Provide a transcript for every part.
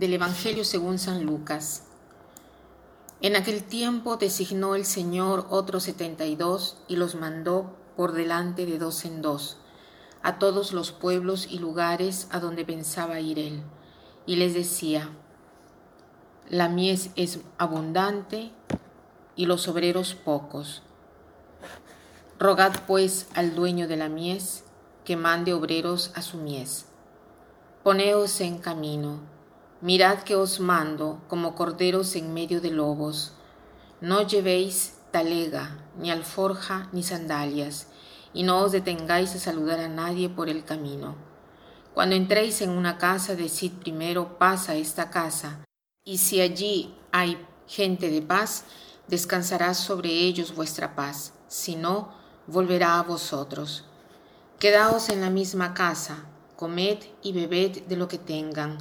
Del Evangelio según San Lucas. En aquel tiempo designó el Señor otros setenta y dos y los mandó por delante de dos en dos a todos los pueblos y lugares a donde pensaba ir él, y les decía, la mies es abundante y los obreros pocos. Rogad pues al dueño de la mies que mande obreros a su mies. Poneos en camino, mirad que os mando como corderos en medio de lobos. No llevéis talega, ni alforja, ni sandalias, y no os detengáis a saludar a nadie por el camino. Cuando entréis en una casa, decid primero, pasa esta casa, y si allí hay gente de paz, descansará sobre ellos vuestra paz, si no, volverá a vosotros. Quedaos en la misma casa, comed y bebed de lo que tengan,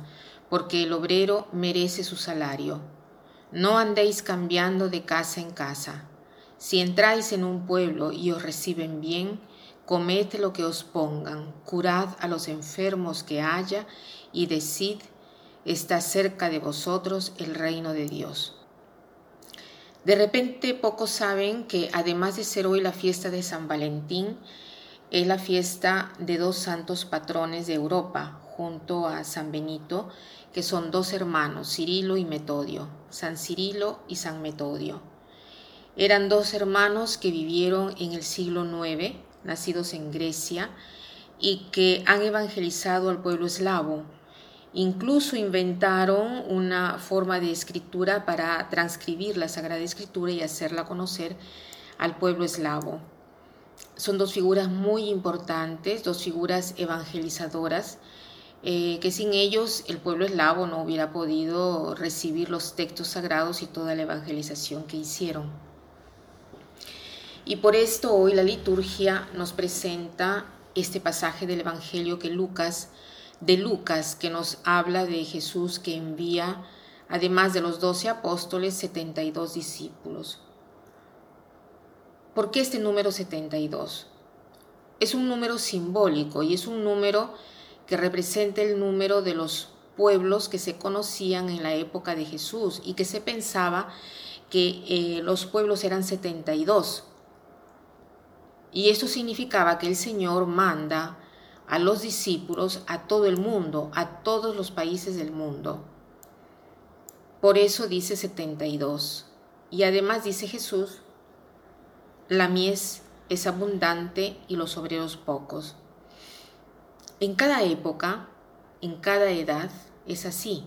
porque el obrero merece su salario. No andéis cambiando de casa en casa. Si entráis en un pueblo y os reciben bien, comed lo que os pongan, curad a los enfermos que haya y decid, está cerca de vosotros el reino de Dios. De repente pocos saben que además de ser hoy la fiesta de San Valentín, es la fiesta de dos santos patrones de Europa, junto a San Benito, que son dos hermanos, Cirilo y Metodio, San Cirilo y San Metodio. Eran dos hermanos que vivieron en el siglo IX, nacidos en Grecia, y que han evangelizado al pueblo eslavo. Incluso inventaron una forma de escritura para transcribir la Sagrada Escritura y hacerla conocer al pueblo eslavo. Son dos figuras muy importantes, dos figuras evangelizadoras, eh, que sin ellos el pueblo eslavo no hubiera podido recibir los textos sagrados y toda la evangelización que hicieron. Y por esto hoy la liturgia nos presenta este pasaje del Evangelio que Lucas, de Lucas, que nos habla de Jesús que envía, además de los doce apóstoles, 72 discípulos. ¿Por qué este número 72? Es un número simbólico y es un número que representa el número de los pueblos que se conocían en la época de Jesús y que se pensaba que eh, los pueblos eran 72 y esto significaba que el Señor manda a los discípulos a todo el mundo, a todos los países del mundo. Por eso dice 72. Y además dice Jesús, la mies es abundante y los obreros pocos. En cada época, en cada edad, es así,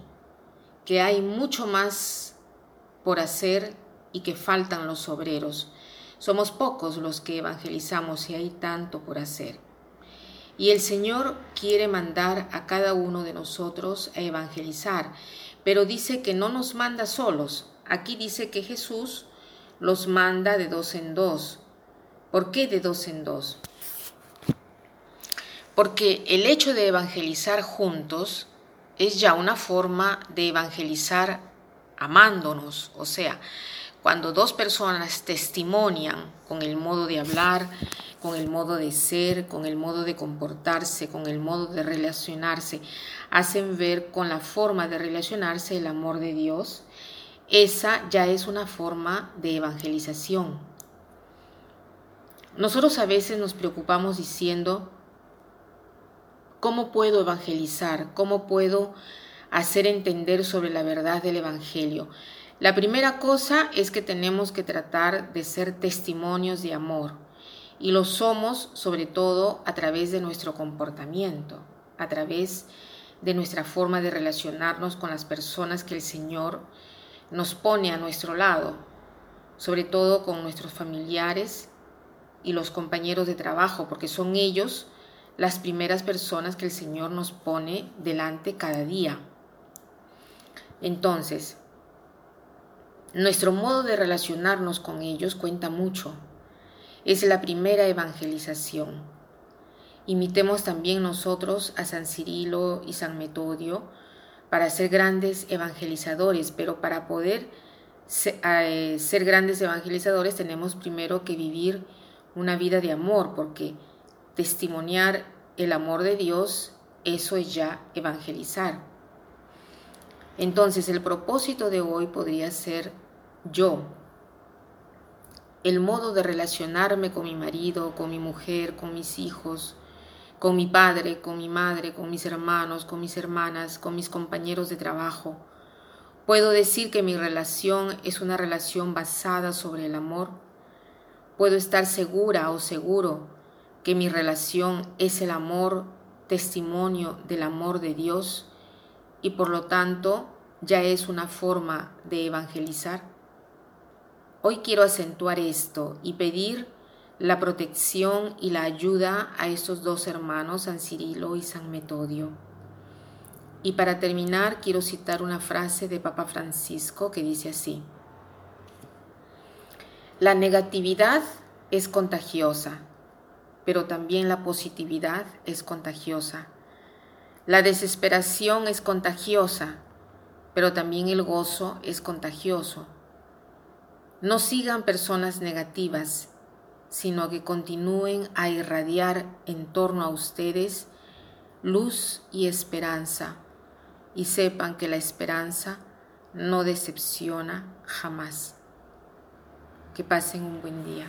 que hay mucho más por hacer y que faltan los obreros. Somos pocos los que evangelizamos y hay tanto por hacer. Y el Señor quiere mandar a cada uno de nosotros a evangelizar, pero dice que no nos manda solos. Aquí dice que Jesús los manda de dos en dos. ¿Por qué de dos en dos? Porque el hecho de evangelizar juntos es ya una forma de evangelizar amándonos, o sea, cuando dos personas testimonian con el modo de hablar, con el modo de ser, con el modo de comportarse, con el modo de relacionarse, hacen ver con la forma de relacionarse el amor de Dios, esa ya es una forma de evangelización. Nosotros a veces nos preocupamos diciendo, ¿cómo puedo evangelizar? ¿Cómo puedo hacer entender sobre la verdad del Evangelio? La primera cosa es que tenemos que tratar de ser testimonios de amor y lo somos sobre todo a través de nuestro comportamiento, a través de nuestra forma de relacionarnos con las personas que el Señor nos pone a nuestro lado, sobre todo con nuestros familiares y los compañeros de trabajo, porque son ellos las primeras personas que el Señor nos pone delante cada día. Entonces, nuestro modo de relacionarnos con ellos cuenta mucho. Es la primera evangelización. Imitemos también nosotros a San Cirilo y San Metodio para ser grandes evangelizadores, pero para poder eh, ser grandes evangelizadores tenemos primero que vivir una vida de amor, porque testimoniar el amor de Dios, eso es ya evangelizar. Entonces el propósito de hoy podría ser yo, el modo de relacionarme con mi marido, con mi mujer, con mis hijos, con mi padre, con mi madre, con mis hermanos, con mis hermanas, con mis compañeros de trabajo. Puedo decir que mi relación es una relación basada sobre el amor. Puedo estar segura o seguro que mi relación es el amor, testimonio del amor de Dios y por lo tanto ya es una forma de evangelizar. Hoy quiero acentuar esto y pedir la protección y la ayuda a estos dos hermanos, San Cirilo y San Metodio. Y para terminar, quiero citar una frase de Papa Francisco que dice así, La negatividad es contagiosa, pero también la positividad es contagiosa. La desesperación es contagiosa, pero también el gozo es contagioso. No sigan personas negativas, sino que continúen a irradiar en torno a ustedes luz y esperanza, y sepan que la esperanza no decepciona jamás. Que pasen un buen día.